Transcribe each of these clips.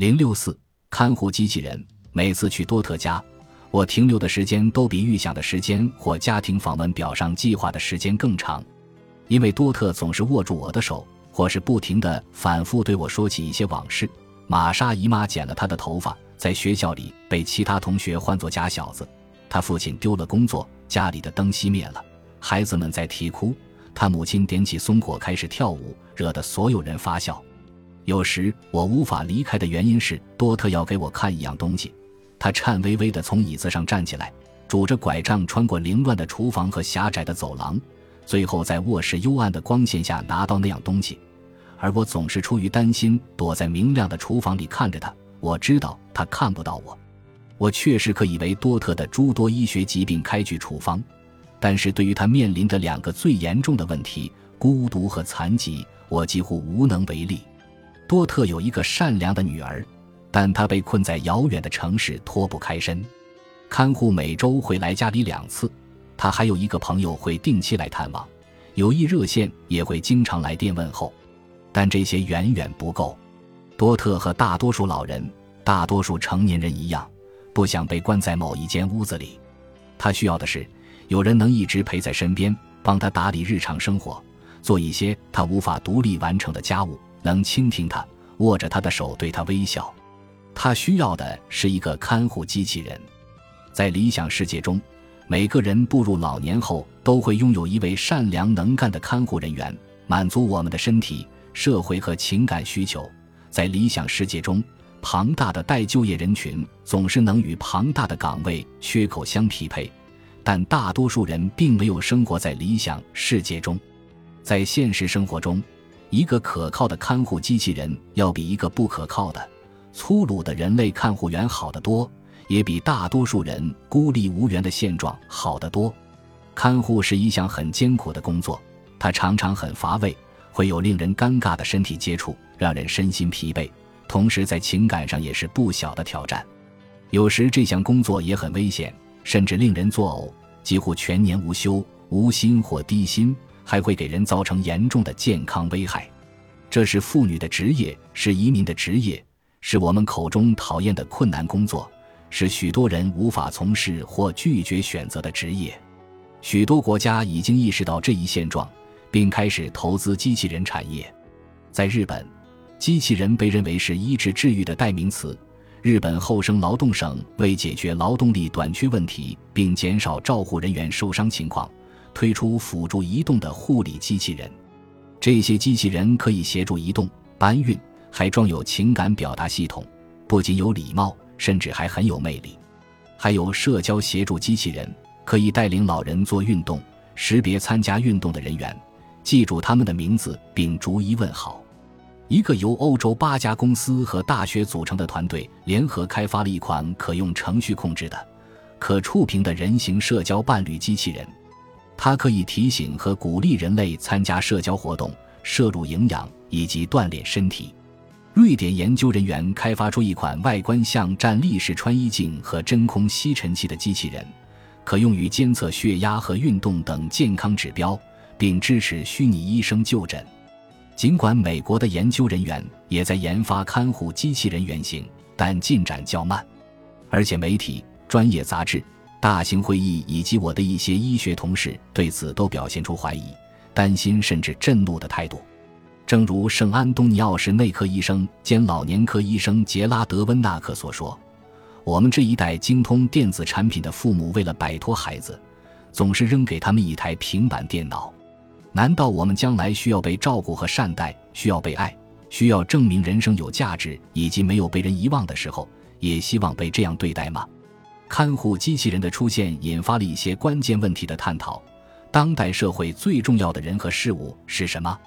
零六四看护机器人。每次去多特家，我停留的时间都比预想的时间或家庭访问表上计划的时间更长，因为多特总是握住我的手，或是不停地反复对我说起一些往事。玛莎姨妈剪了她的头发，在学校里被其他同学唤作假小子。他父亲丢了工作，家里的灯熄灭了，孩子们在啼哭。他母亲点起松果开始跳舞，惹得所有人发笑。有时我无法离开的原因是多特要给我看一样东西。他颤巍巍地从椅子上站起来，拄着拐杖穿过凌乱的厨房和狭窄的走廊，最后在卧室幽暗的光线下拿到那样东西。而我总是出于担心，躲在明亮的厨房里看着他。我知道他看不到我。我确实可以为多特的诸多医学疾病开具处方。但是对于他面临的两个最严重的问题——孤独和残疾，我几乎无能为力。多特有一个善良的女儿，但她被困在遥远的城市，脱不开身。看护每周会来家里两次，他还有一个朋友会定期来探望，友谊热线也会经常来电问候。但这些远远不够。多特和大多数老人、大多数成年人一样，不想被关在某一间屋子里。他需要的是。有人能一直陪在身边，帮他打理日常生活，做一些他无法独立完成的家务，能倾听他，握着他的手对他微笑。他需要的是一个看护机器人。在理想世界中，每个人步入老年后都会拥有一位善良能干的看护人员，满足我们的身体、社会和情感需求。在理想世界中，庞大的待就业人群总是能与庞大的岗位缺口相匹配。但大多数人并没有生活在理想世界中，在现实生活中，一个可靠的看护机器人要比一个不可靠的、粗鲁的人类看护员好得多，也比大多数人孤立无援的现状好得多。看护是一项很艰苦的工作，它常常很乏味，会有令人尴尬的身体接触，让人身心疲惫，同时在情感上也是不小的挑战。有时这项工作也很危险。甚至令人作呕，几乎全年无休，无薪或低薪，还会给人造成严重的健康危害。这是妇女的职业，是移民的职业，是我们口中讨厌的困难工作，是许多人无法从事或拒绝选择的职业。许多国家已经意识到这一现状，并开始投资机器人产业。在日本，机器人被认为是医治治愈的代名词。日本厚生劳动省为解决劳动力短缺问题，并减少照护人员受伤情况，推出辅助移动的护理机器人。这些机器人可以协助移动、搬运，还装有情感表达系统，不仅有礼貌，甚至还很有魅力。还有社交协助机器人，可以带领老人做运动，识别参加运动的人员，记住他们的名字，并逐一问好。一个由欧洲八家公司和大学组成的团队联合开发了一款可用程序控制的、可触屏的人形社交伴侣机器人。它可以提醒和鼓励人类参加社交活动、摄入营养以及锻炼身体。瑞典研究人员开发出一款外观像站立式穿衣镜和真空吸尘器的机器人，可用于监测血压和运动等健康指标，并支持虚拟医生就诊。尽管美国的研究人员也在研发看护机器人原型，但进展较慢，而且媒体、专业杂志、大型会议以及我的一些医学同事对此都表现出怀疑、担心甚至震怒的态度。正如圣安东尼奥市内科医生兼老年科医生杰拉德·温纳克所说：“我们这一代精通电子产品的父母，为了摆脱孩子，总是扔给他们一台平板电脑。”难道我们将来需要被照顾和善待，需要被爱，需要证明人生有价值以及没有被人遗忘的时候，也希望被这样对待吗？看护机器人的出现引发了一些关键问题的探讨：当代社会最重要的人和事物是什么？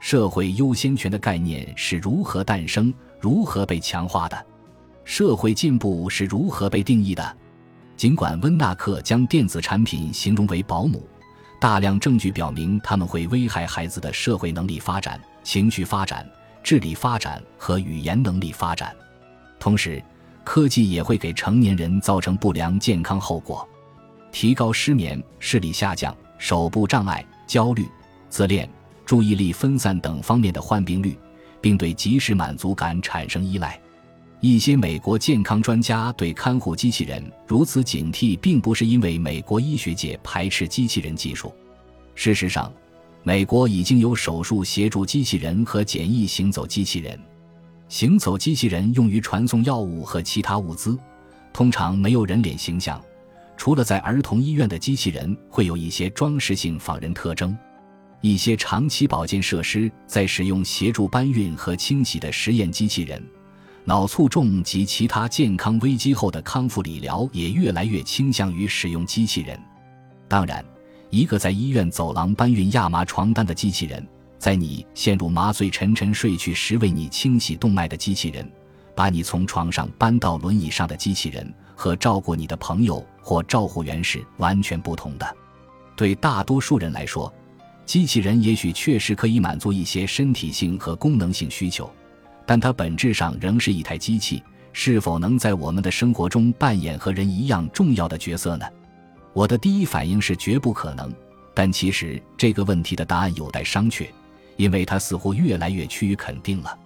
社会优先权的概念是如何诞生、如何被强化的？社会进步是如何被定义的？尽管温纳克将电子产品形容为保姆。大量证据表明，他们会危害孩子的社会能力发展、情绪发展、智力发展和语言能力发展。同时，科技也会给成年人造成不良健康后果，提高失眠、视力下降、手部障碍、焦虑、自恋、注意力分散等方面的患病率，并对即时满足感产生依赖。一些美国健康专家对看护机器人如此警惕，并不是因为美国医学界排斥机器人技术。事实上，美国已经有手术协助机器人和简易行走机器人。行走机器人用于传送药物和其他物资，通常没有人脸形象，除了在儿童医院的机器人会有一些装饰性仿人特征。一些长期保健设施在使用协助搬运和清洗的实验机器人。脑卒中及其他健康危机后的康复理疗也越来越倾向于使用机器人。当然，一个在医院走廊搬运亚麻床单的机器人，在你陷入麻醉沉沉睡去时为你清洗动脉的机器人，把你从床上搬到轮椅上的机器人，和照顾你的朋友或照护员是完全不同的。对大多数人来说，机器人也许确实可以满足一些身体性和功能性需求。但它本质上仍是一台机器，是否能在我们的生活中扮演和人一样重要的角色呢？我的第一反应是绝不可能，但其实这个问题的答案有待商榷，因为它似乎越来越趋于肯定了。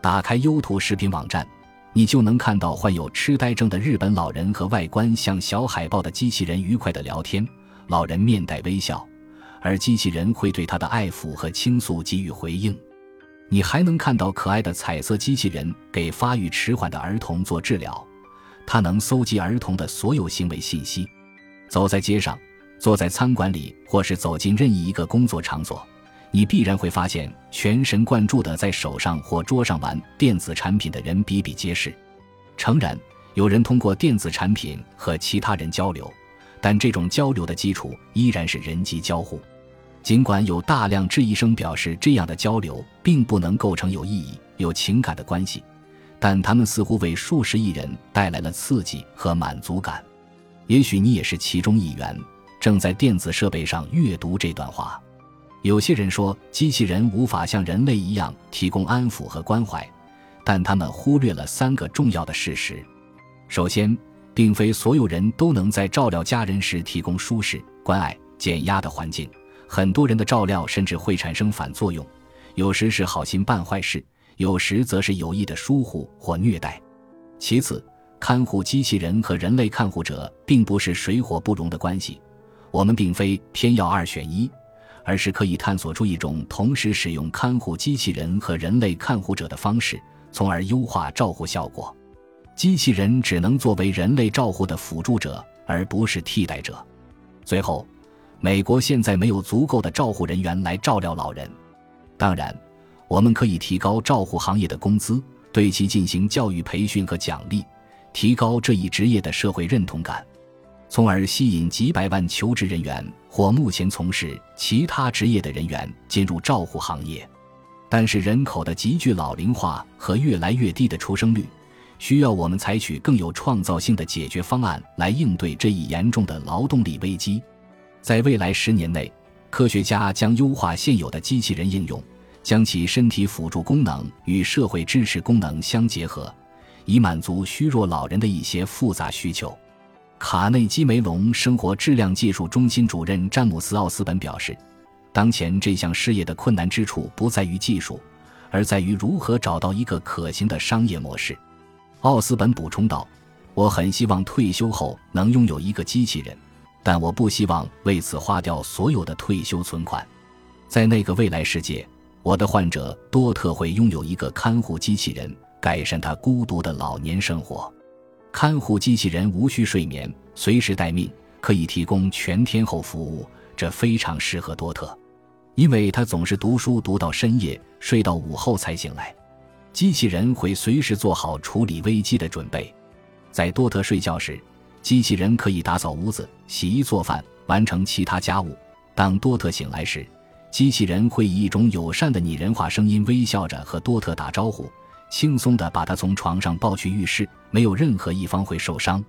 打开优图视频网站，你就能看到患有痴呆症的日本老人和外观像小海豹的机器人愉快的聊天，老人面带微笑，而机器人会对他的爱抚和倾诉给予回应。你还能看到可爱的彩色机器人给发育迟缓的儿童做治疗，它能搜集儿童的所有行为信息。走在街上，坐在餐馆里，或是走进任意一个工作场所，你必然会发现全神贯注地在手上或桌上玩电子产品的人比比皆是。诚然，有人通过电子产品和其他人交流，但这种交流的基础依然是人机交互。尽管有大量质疑声表示这样的交流并不能构成有意义、有情感的关系，但他们似乎为数十亿人带来了刺激和满足感。也许你也是其中一员，正在电子设备上阅读这段话。有些人说机器人无法像人类一样提供安抚和关怀，但他们忽略了三个重要的事实：首先，并非所有人都能在照料家人时提供舒适、关爱、减压的环境。很多人的照料甚至会产生反作用，有时是好心办坏事，有时则是有意的疏忽或虐待。其次，看护机器人和人类看护者并不是水火不容的关系，我们并非偏要二选一，而是可以探索出一种同时使用看护机器人和人类看护者的方式，从而优化照护效果。机器人只能作为人类照护的辅助者，而不是替代者。最后。美国现在没有足够的照护人员来照料老人。当然，我们可以提高照护行业的工资，对其进行教育培训和奖励，提高这一职业的社会认同感，从而吸引几百万求职人员或目前从事其他职业的人员进入照护行业。但是，人口的急剧老龄化和越来越低的出生率，需要我们采取更有创造性的解决方案来应对这一严重的劳动力危机。在未来十年内，科学家将优化现有的机器人应用，将其身体辅助功能与社会支持功能相结合，以满足虚弱老人的一些复杂需求。卡内基梅隆生活质量技术中心主任詹姆斯·奥斯本表示：“当前这项事业的困难之处不在于技术，而在于如何找到一个可行的商业模式。”奥斯本补充道：“我很希望退休后能拥有一个机器人。”但我不希望为此花掉所有的退休存款。在那个未来世界，我的患者多特会拥有一个看护机器人，改善他孤独的老年生活。看护机器人无需睡眠，随时待命，可以提供全天候服务。这非常适合多特，因为他总是读书读到深夜，睡到午后才醒来。机器人会随时做好处理危机的准备。在多特睡觉时。机器人可以打扫屋子、洗衣做饭、完成其他家务。当多特醒来时，机器人会以一种友善的拟人化声音微笑着和多特打招呼，轻松地把他从床上抱去浴室，没有任何一方会受伤。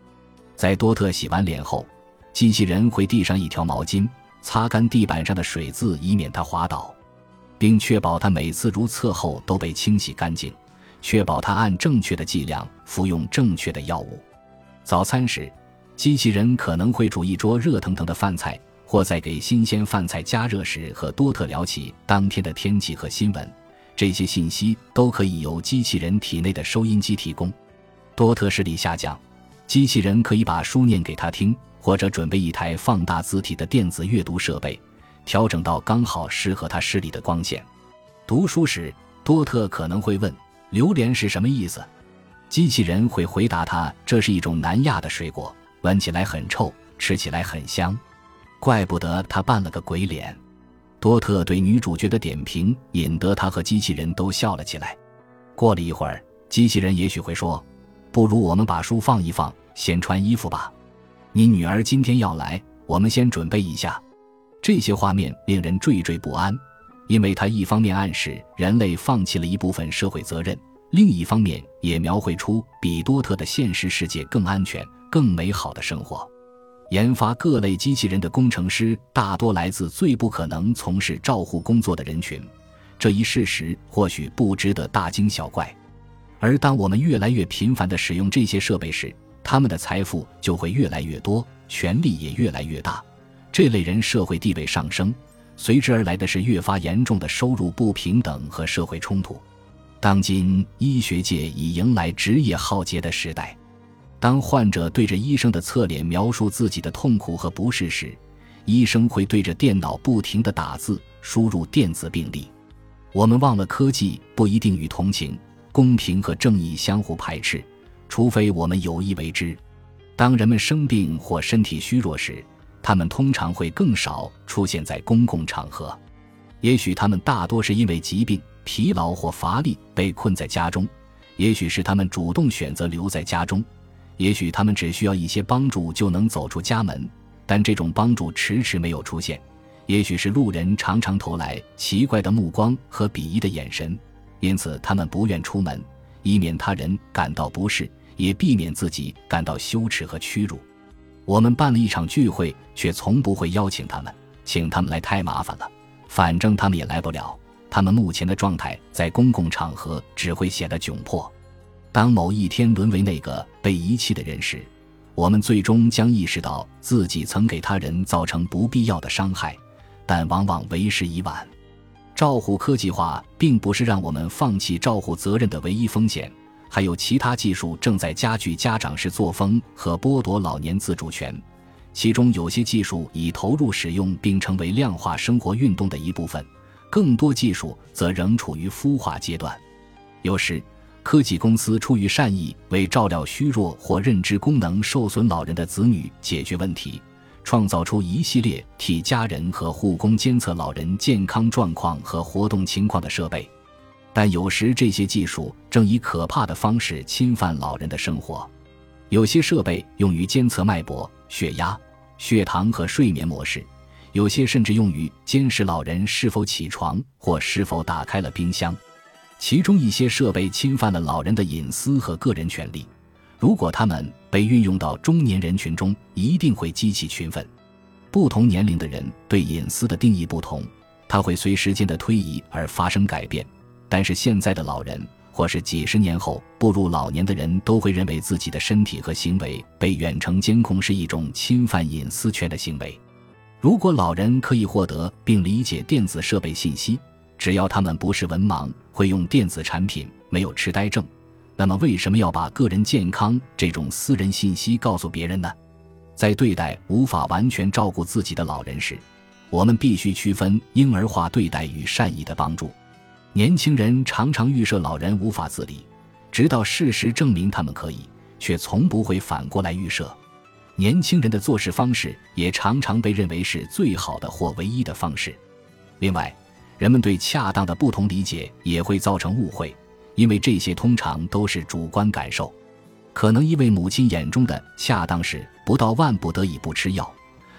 在多特洗完脸后，机器人会递上一条毛巾，擦干地板上的水渍，以免他滑倒，并确保他每次如厕后都被清洗干净，确保他按正确的剂量服用正确的药物。早餐时。机器人可能会煮一桌热腾腾的饭菜，或在给新鲜饭菜加热时和多特聊起当天的天气和新闻。这些信息都可以由机器人体内的收音机提供。多特视力下降，机器人可以把书念给他听，或者准备一台放大字体的电子阅读设备，调整到刚好适合他视力的光线。读书时，多特可能会问：“榴莲是什么意思？”机器人会回答他：“这是一种南亚的水果，闻起来很臭，吃起来很香。”怪不得他扮了个鬼脸。多特对女主角的点评引得他和机器人都笑了起来。过了一会儿，机器人也许会说。不如我们把书放一放，先穿衣服吧。你女儿今天要来，我们先准备一下。这些画面令人惴惴不安，因为它一方面暗示人类放弃了一部分社会责任，另一方面也描绘出比多特的现实世界更安全、更美好的生活。研发各类机器人的工程师大多来自最不可能从事照护工作的人群，这一事实或许不值得大惊小怪。而当我们越来越频繁地使用这些设备时，他们的财富就会越来越多，权力也越来越大。这类人社会地位上升，随之而来的是越发严重的收入不平等和社会冲突。当今医学界已迎来职业浩劫的时代。当患者对着医生的侧脸描述自己的痛苦和不适时，医生会对着电脑不停地打字，输入电子病历。我们忘了，科技不一定与同情。公平和正义相互排斥，除非我们有意为之。当人们生病或身体虚弱时，他们通常会更少出现在公共场合。也许他们大多是因为疾病、疲劳或乏力被困在家中；也许是他们主动选择留在家中；也许他们只需要一些帮助就能走出家门，但这种帮助迟迟没有出现；也许是路人常常投来奇怪的目光和鄙夷的眼神。因此，他们不愿出门，以免他人感到不适，也避免自己感到羞耻和屈辱。我们办了一场聚会，却从不会邀请他们，请他们来太麻烦了。反正他们也来不了。他们目前的状态在公共场合只会显得窘迫。当某一天沦为那个被遗弃的人时，我们最终将意识到自己曾给他人造成不必要的伤害，但往往为时已晚。照护科技化并不是让我们放弃照护责任的唯一风险，还有其他技术正在加剧家长式作风和剥夺老年自主权。其中有些技术已投入使用并成为量化生活运动的一部分，更多技术则仍处于孵化阶段。有时，科技公司出于善意，为照料虚弱或认知功能受损老人的子女解决问题。创造出一系列替家人和护工监测老人健康状况和活动情况的设备，但有时这些技术正以可怕的方式侵犯老人的生活。有些设备用于监测脉搏、血压、血糖和睡眠模式，有些甚至用于监视老人是否起床或是否打开了冰箱。其中一些设备侵犯了老人的隐私和个人权利。如果他们被运用到中年人群中，一定会激起群愤。不同年龄的人对隐私的定义不同，它会随时间的推移而发生改变。但是现在的老人，或是几十年后步入老年的人，都会认为自己的身体和行为被远程监控是一种侵犯隐私权的行为。如果老人可以获得并理解电子设备信息，只要他们不是文盲，会用电子产品，没有痴呆症。那么，为什么要把个人健康这种私人信息告诉别人呢？在对待无法完全照顾自己的老人时，我们必须区分婴儿化对待与善意的帮助。年轻人常常预设老人无法自理，直到事实证明他们可以，却从不会反过来预设。年轻人的做事方式也常常被认为是最好的或唯一的方式。另外，人们对恰当的不同理解也会造成误会。因为这些通常都是主观感受，可能一位母亲眼中的恰当是不到万不得已不吃药，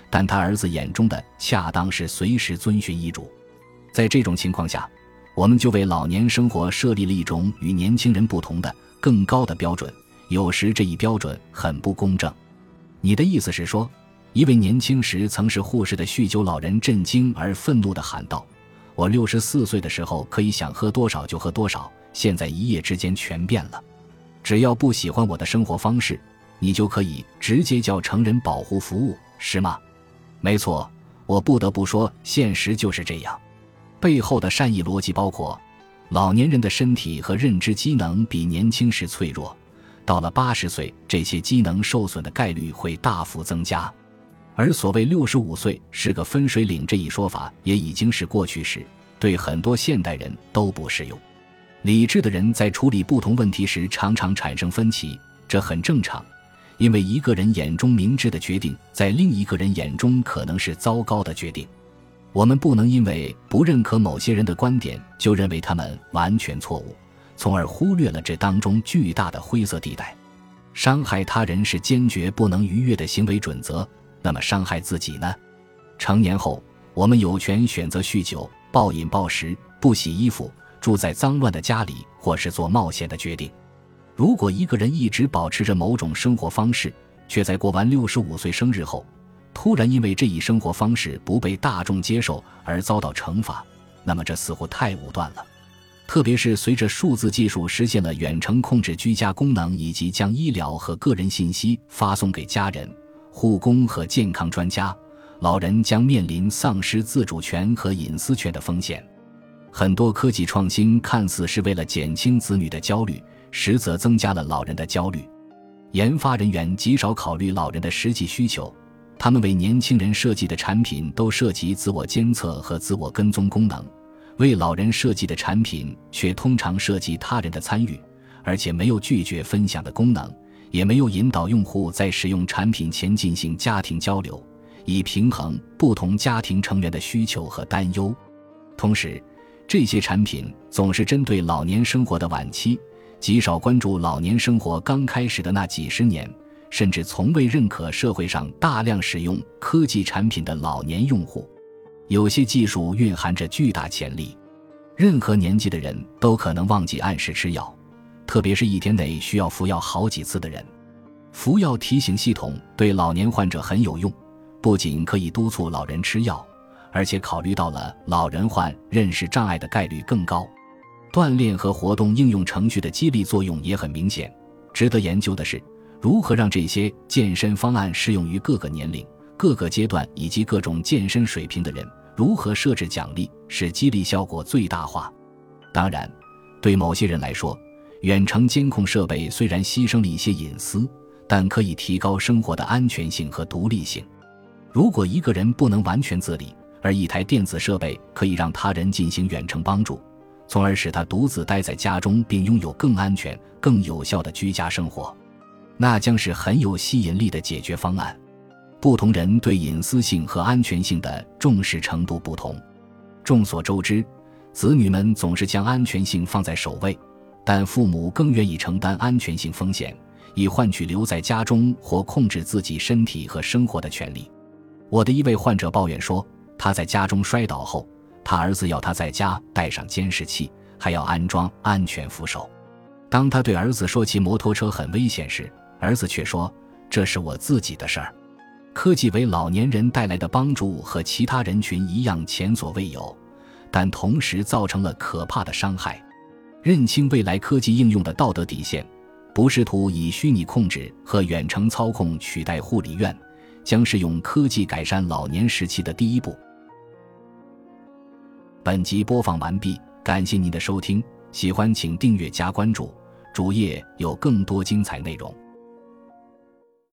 但他儿子眼中的恰当是随时遵循医嘱。在这种情况下，我们就为老年生活设立了一种与年轻人不同的更高的标准。有时这一标准很不公正。你的意思是说，一位年轻时曾是护士的酗酒老人震惊而愤怒地喊道：“我六十四岁的时候可以想喝多少就喝多少。”现在一夜之间全变了，只要不喜欢我的生活方式，你就可以直接叫成人保护服务，是吗？没错，我不得不说，现实就是这样。背后的善意逻辑包括：老年人的身体和认知机能比年轻时脆弱，到了八十岁，这些机能受损的概率会大幅增加。而所谓六十五岁是个分水岭这一说法也已经是过去时，对很多现代人都不适用。理智的人在处理不同问题时常常产生分歧，这很正常，因为一个人眼中明智的决定，在另一个人眼中可能是糟糕的决定。我们不能因为不认可某些人的观点，就认为他们完全错误，从而忽略了这当中巨大的灰色地带。伤害他人是坚决不能逾越的行为准则。那么伤害自己呢？成年后，我们有权选择酗酒、暴饮暴食、不洗衣服、住在脏乱的家里，或是做冒险的决定。如果一个人一直保持着某种生活方式，却在过完六十五岁生日后，突然因为这一生活方式不被大众接受而遭到惩罚，那么这似乎太武断了。特别是随着数字技术实现了远程控制居家功能，以及将医疗和个人信息发送给家人。护工和健康专家，老人将面临丧失自主权和隐私权的风险。很多科技创新看似是为了减轻子女的焦虑，实则增加了老人的焦虑。研发人员极少考虑老人的实际需求，他们为年轻人设计的产品都涉及自我监测和自我跟踪功能，为老人设计的产品却通常涉及他人的参与，而且没有拒绝分享的功能。也没有引导用户在使用产品前进行家庭交流，以平衡不同家庭成员的需求和担忧。同时，这些产品总是针对老年生活的晚期，极少关注老年生活刚开始的那几十年，甚至从未认可社会上大量使用科技产品的老年用户。有些技术蕴含着巨大潜力，任何年纪的人都可能忘记按时吃药。特别是一天内需要服药好几次的人，服药提醒系统对老年患者很有用，不仅可以督促老人吃药，而且考虑到了老人患认识障碍的概率更高。锻炼和活动应用程序的激励作用也很明显。值得研究的是，如何让这些健身方案适用于各个年龄、各个阶段以及各种健身水平的人。如何设置奖励，使激励效果最大化？当然，对某些人来说。远程监控设备虽然牺牲了一些隐私，但可以提高生活的安全性和独立性。如果一个人不能完全自理，而一台电子设备可以让他人进行远程帮助，从而使他独自待在家中并拥有更安全、更有效的居家生活，那将是很有吸引力的解决方案。不同人对隐私性和安全性的重视程度不同。众所周知，子女们总是将安全性放在首位。但父母更愿意承担安全性风险，以换取留在家中或控制自己身体和生活的权利。我的一位患者抱怨说，他在家中摔倒后，他儿子要他在家带上监视器，还要安装安全扶手。当他对儿子说骑摩托车很危险时，儿子却说：“这是我自己的事儿。”科技为老年人带来的帮助和其他人群一样前所未有，但同时造成了可怕的伤害。认清未来科技应用的道德底线，不试图以虚拟控制和远程操控取代护理院，将是用科技改善老年时期的第一步。本集播放完毕，感谢您的收听，喜欢请订阅加关注，主页有更多精彩内容。